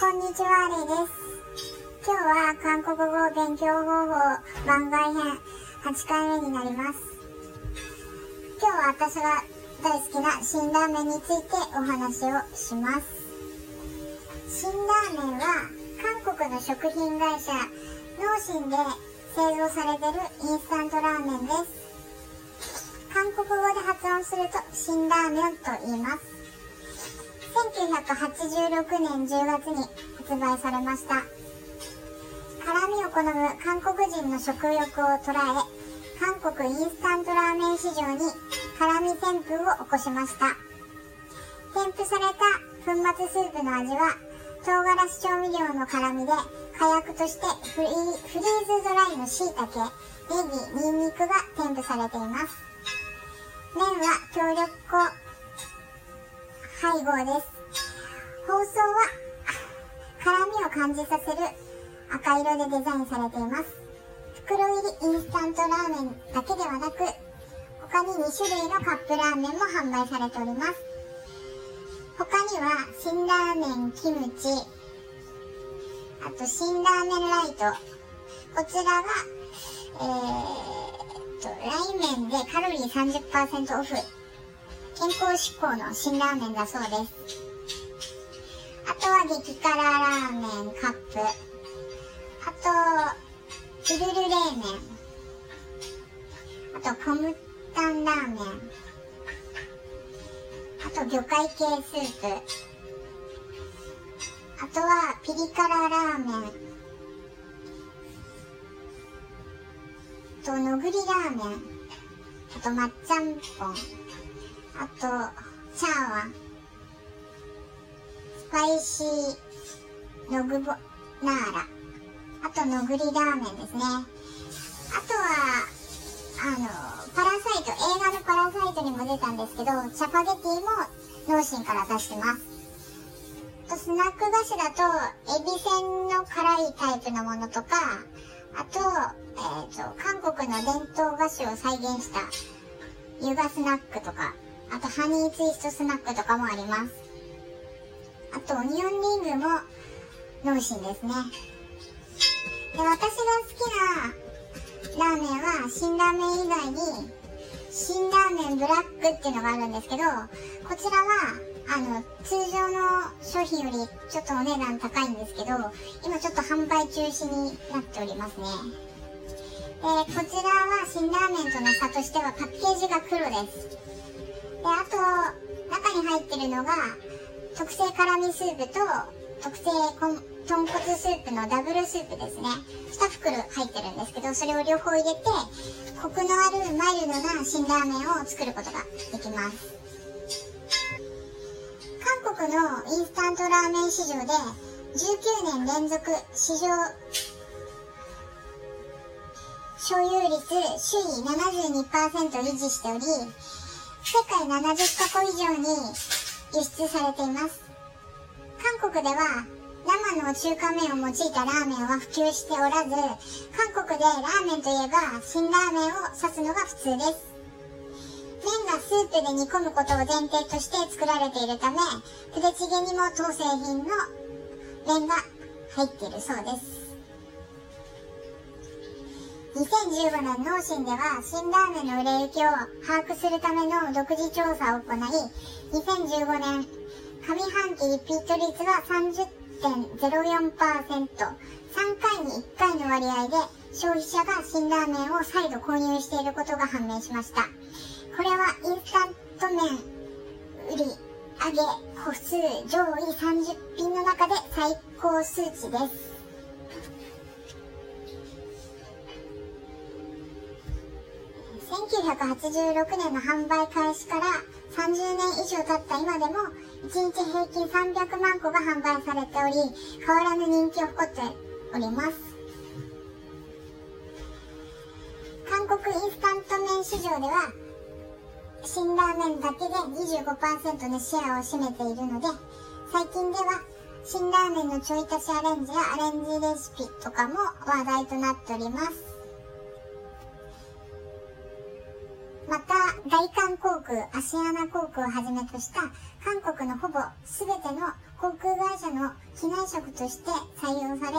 こんにちは、レイです。今日は韓国語勉強方法番外編8回目になります。今日は私が大好きな辛ラーメンについてお話をします。辛ラーメンは韓国の食品会社農心で製造されているインスタントラーメンです。韓国語で発音すると辛ラーメンと言います。1986年10月に発売されました。辛みを好む韓国人の食欲を捉え韓国インスタントラーメン市場に辛み旋風を起こしました。添付された粉末スープの味は唐辛子調味料の辛みで火薬としてフリーフリーズドライの椎茸ネギニンニクが添付されています。配合です。包装は辛みを感じさせる赤色でデザインされています。袋入りインスタントラーメンだけではなく、他に2種類のカップラーメンも販売されております。他には、辛ラーメンキムチ、あと辛ラーメンライト。こちらが、えー、と、ライメンでカロリー30%オフ健康志向の辛ラーメンだそうです。あとは激辛ラーメンカップ。あと、ウルル冷麺。あと、コムタンラーメン。あと、魚介系スープ。あとは、ピリ辛ラーメン。あと、のぐりラーメン。あと、まっちゃんぽん。あと、チャーワン。スパイシー、ノグボ、ナーラ。あと、のぐりラーメンですね。あとは、あの、パラサイト、映画のパラサイトにも出たんですけど、チャパゲティも脳神から出してます。と、スナック菓子だと、エビせんの辛いタイプのものとか、あと、えっ、ー、と、韓国の伝統菓子を再現した、ユガスナックとか、あとハニーツイストスナックとかもあります。あとオニオンリングも脳神ですね。で、私が好きなラーメンは辛ラーメン以外に辛ラーメンブラックっていうのがあるんですけど、こちらはあの、通常の商品よりちょっとお値段高いんですけど、今ちょっと販売中止になっておりますね。で、こちらは辛ラーメンとの差としてはパッケージが黒です。で、あと、中に入ってるのが、特製辛味スープと、特製豚骨スープのダブルスープですね。2袋入ってるんですけど、それを両方入れて、コクのあるマイルドな辛ラーメンを作ることができます。韓国のインスタントラーメン市場で、19年連続市場所有率首位72%維持しており、世界70カ国以上に輸出されています。韓国では生の中華麺を用いたラーメンは普及しておらず、韓国でラーメンといえば辛ラーメンを指すのが普通です。麺がスープで煮込むことを前提として作られているため、プデチゲにも当製品の麺が入っているそうです。2015年農心では辛ラーメンの売れ行きを把握するための独自調査を行い、2015年上半期リピート率は30.04%、3回に1回の割合で消費者が辛ラーメンを再度購入していることが判明しました。これはインスタント麺売り上げ個数上位30品の中で最高数値です。1986年の販売開始から30年以上経った今でも1日平均300万個が販売されており変わらぬ人気を誇っております。韓国インスタント麺市場では辛ラーメンだけで25%のシェアを占めているので最近では辛ラーメンのちょい足しアレンジやアレンジレシピとかも話題となっております。また、大韓航空、アシアナ航空をはじめとした韓国のほぼ全ての航空会社の機内食として採用され、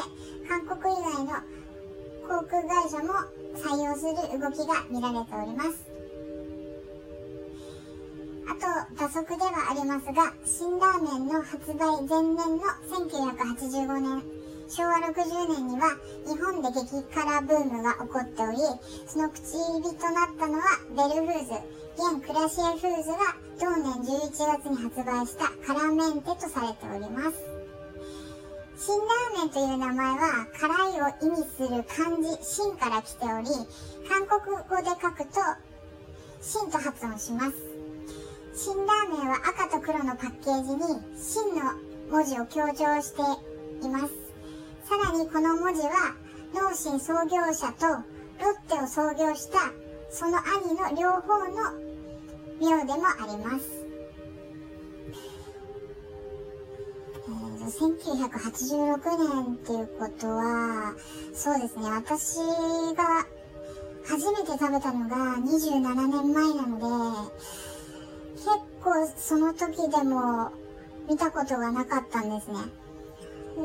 韓国以外の航空会社も採用する動きが見られております。あと、打足ではありますが、辛ラーメンの発売前年の1985年、昭和60年には日本で激辛ブームが起こっており、その口入りとなったのはベルフーズ、現クラシエフーズが同年11月に発売した辛メンテとされております。辛ラーメンという名前は辛いを意味する漢字辛から来ており、韓国語で書くと辛と発音します。辛ラーメンは赤と黒のパッケージに辛の文字を強調しています。さらにこの文字は農心創業者とロッテを創業したその兄の両方の名でもあります。1986年っていうことは、そうですね、私が初めて食べたのが27年前なので、結構その時でも見たことがなかったんですね。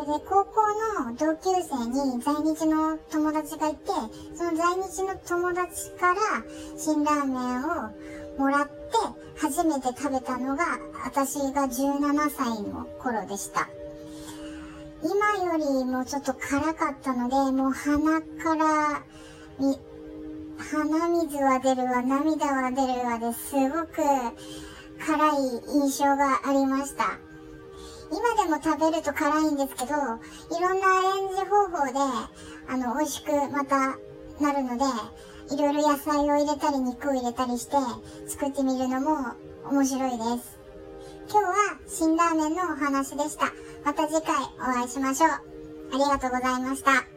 で、高校の同級生に在日の友達がいて、その在日の友達から辛ラーメンをもらって初めて食べたのが私が17歳の頃でした。今よりもちょっと辛かったので、もう鼻からみ、鼻水は出るわ、涙は出るわですごく辛い印象がありました。今でも食べると辛いんですけど、いろんなアレンジ方法で、あの、美味しくまたなるので、いろいろ野菜を入れたり肉を入れたりして作ってみるのも面白いです。今日は辛ラーメンのお話でした。また次回お会いしましょう。ありがとうございました。